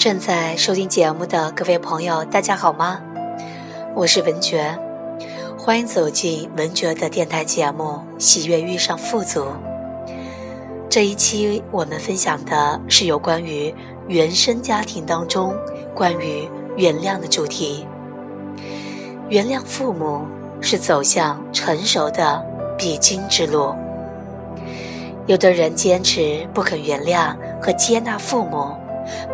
正在收听节目的各位朋友，大家好吗？我是文觉，欢迎走进文觉的电台节目《喜悦遇上富足》。这一期我们分享的是有关于原生家庭当中关于原谅的主题。原谅父母是走向成熟的必经之路。有的人坚持不肯原谅和接纳父母。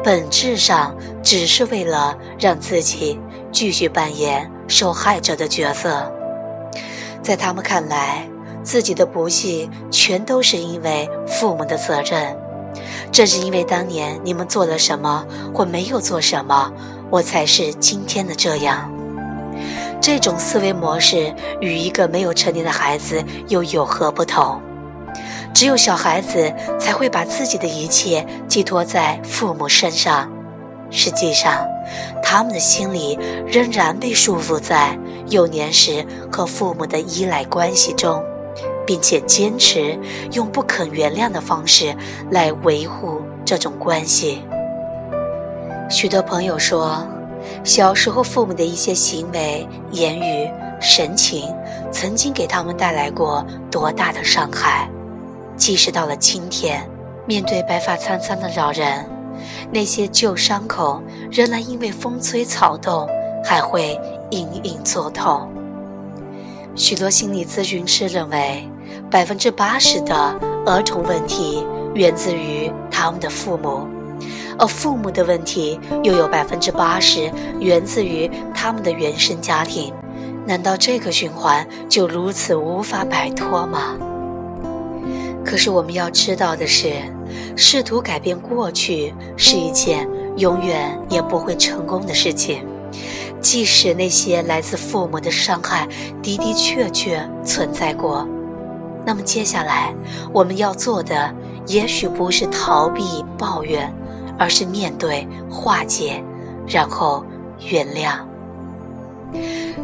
本质上只是为了让自己继续扮演受害者的角色，在他们看来，自己的不幸全都是因为父母的责任。正是因为当年你们做了什么或没有做什么，我才是今天的这样。这种思维模式与一个没有成年的孩子又有何不同？只有小孩子才会把自己的一切寄托在父母身上，实际上，他们的心里仍然被束缚在幼年时和父母的依赖关系中，并且坚持用不肯原谅的方式来维护这种关系。许多朋友说，小时候父母的一些行为、言语、神情，曾经给他们带来过多大的伤害。即使到了今天，面对白发苍苍的老人，那些旧伤口仍然因为风吹草动还会隐隐作痛。许多心理咨询师认为，百分之八十的儿童问题源自于他们的父母，而父母的问题又有百分之八十源自于他们的原生家庭。难道这个循环就如此无法摆脱吗？可是我们要知道的是，试图改变过去是一件永远也不会成功的事情。即使那些来自父母的伤害的的确确存在过，那么接下来我们要做的，也许不是逃避抱怨，而是面对化解，然后原谅。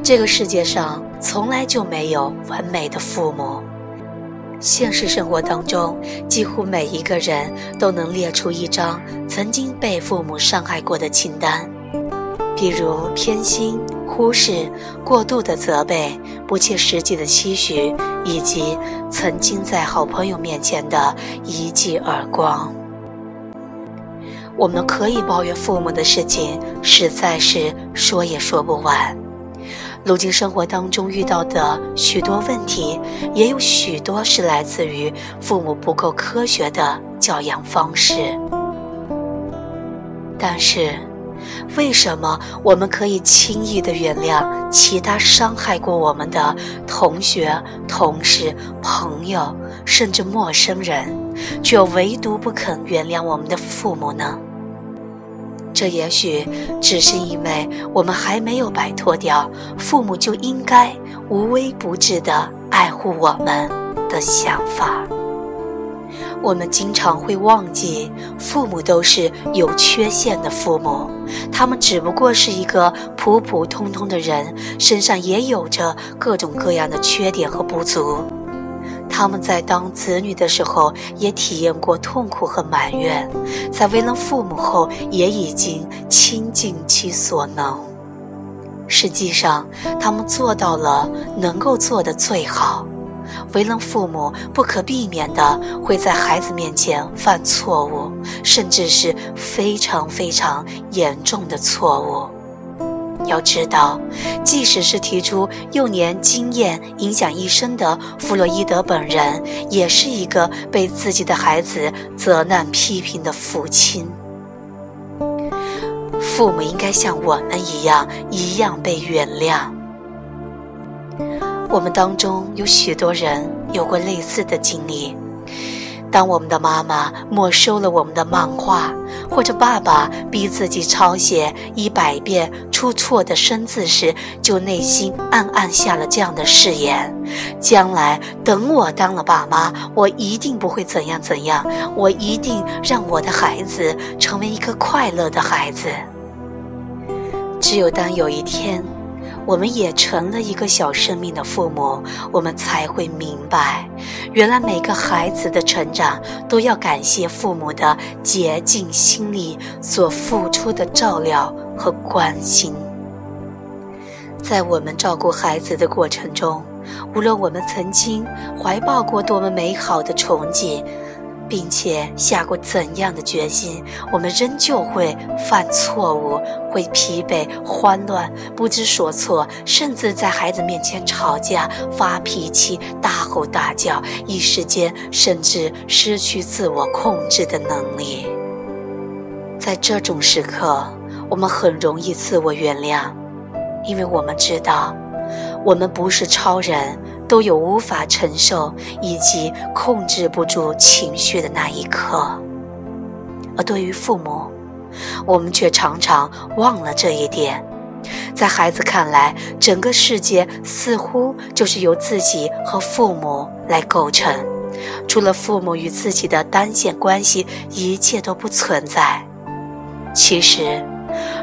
这个世界上从来就没有完美的父母。现实生活当中，几乎每一个人都能列出一张曾经被父母伤害过的清单，比如偏心、忽视、过度的责备、不切实际的期许，以及曾经在好朋友面前的一记耳光。我们可以抱怨父母的事情，实在是说也说不完。如今生活当中遇到的许多问题，也有许多是来自于父母不够科学的教养方式。但是，为什么我们可以轻易的原谅其他伤害过我们的同学、同事、朋友，甚至陌生人，却唯独不肯原谅我们的父母呢？这也许只是因为我们还没有摆脱掉父母就应该无微不至的爱护我们的想法。我们经常会忘记，父母都是有缺陷的父母，他们只不过是一个普普通通的人，身上也有着各种各样的缺点和不足。他们在当子女的时候，也体验过痛苦和埋怨；在为人父母后，也已经倾尽其所能。实际上，他们做到了能够做的最好。为人父母，不可避免的会在孩子面前犯错误，甚至是非常非常严重的错误。要知道，即使是提出幼年经验影响一生的弗洛伊德本人，也是一个被自己的孩子责难批评的父亲。父母应该像我们一样，一样被原谅。我们当中有许多人有过类似的经历。当我们的妈妈没收了我们的漫画，或者爸爸逼自己抄写一百遍出错的生字时，就内心暗暗下了这样的誓言：将来等我当了爸妈，我一定不会怎样怎样，我一定让我的孩子成为一个快乐的孩子。只有当有一天，我们也成了一个小生命的父母，我们才会明白，原来每个孩子的成长都要感谢父母的竭尽心力所付出的照料和关心。在我们照顾孩子的过程中，无论我们曾经怀抱过多么美好的憧憬。并且下过怎样的决心，我们仍旧会犯错误，会疲惫、慌乱、不知所措，甚至在孩子面前吵架、发脾气、大吼大叫，一时间甚至失去自我控制的能力。在这种时刻，我们很容易自我原谅，因为我们知道，我们不是超人。都有无法承受以及控制不住情绪的那一刻，而对于父母，我们却常常忘了这一点。在孩子看来，整个世界似乎就是由自己和父母来构成，除了父母与自己的单线关系，一切都不存在。其实，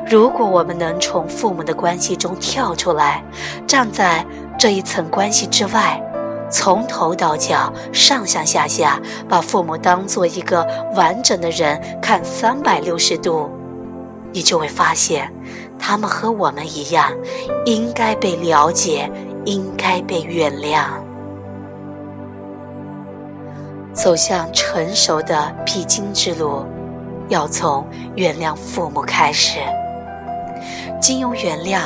如果我们能从父母的关系中跳出来，站在。这一层关系之外，从头到脚、上上下下，把父母当做一个完整的人看三百六十度，你就会发现，他们和我们一样，应该被了解，应该被原谅。走向成熟的必经之路，要从原谅父母开始。经由原谅。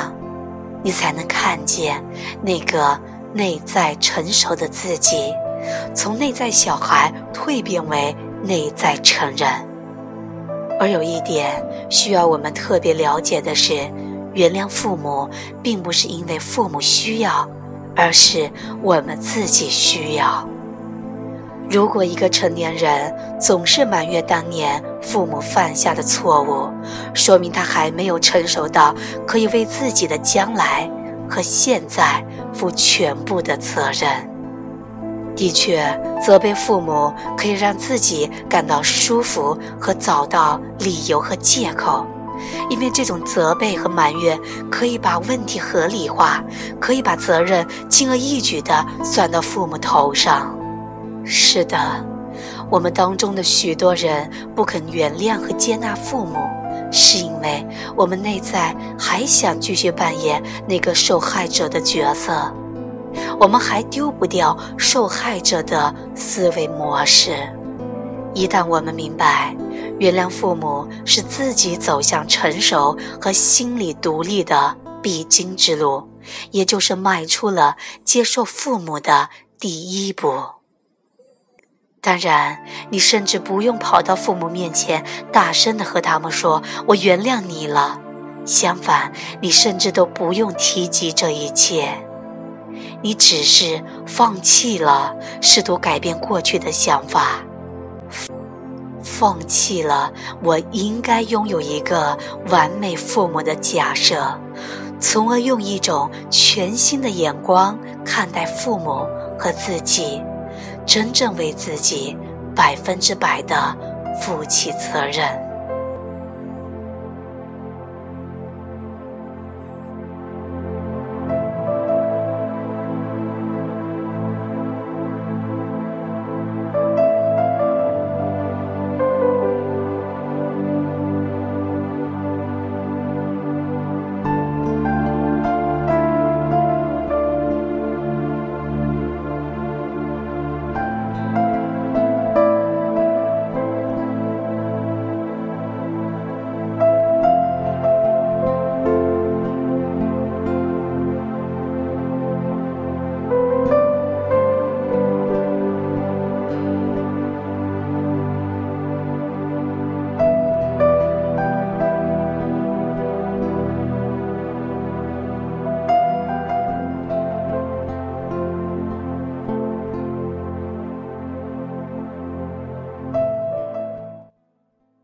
你才能看见那个内在成熟的自己，从内在小孩蜕变为内在成人。而有一点需要我们特别了解的是，原谅父母并不是因为父母需要，而是我们自己需要。如果一个成年人总是埋怨当年父母犯下的错误，说明他还没有成熟到可以为自己的将来和现在负全部的责任。的确，责备父母可以让自己感到舒服和找到理由和借口，因为这种责备和埋怨可以把问题合理化，可以把责任轻而易举地算到父母头上。是的，我们当中的许多人不肯原谅和接纳父母，是因为我们内在还想继续扮演那个受害者的角色，我们还丢不掉受害者的思维模式。一旦我们明白，原谅父母是自己走向成熟和心理独立的必经之路，也就是迈出了接受父母的第一步。当然，你甚至不用跑到父母面前，大声的和他们说“我原谅你了”。相反，你甚至都不用提及这一切，你只是放弃了试图改变过去的想法，放弃了我应该拥有一个完美父母的假设，从而用一种全新的眼光看待父母和自己。真正为自己百分之百的负起责任。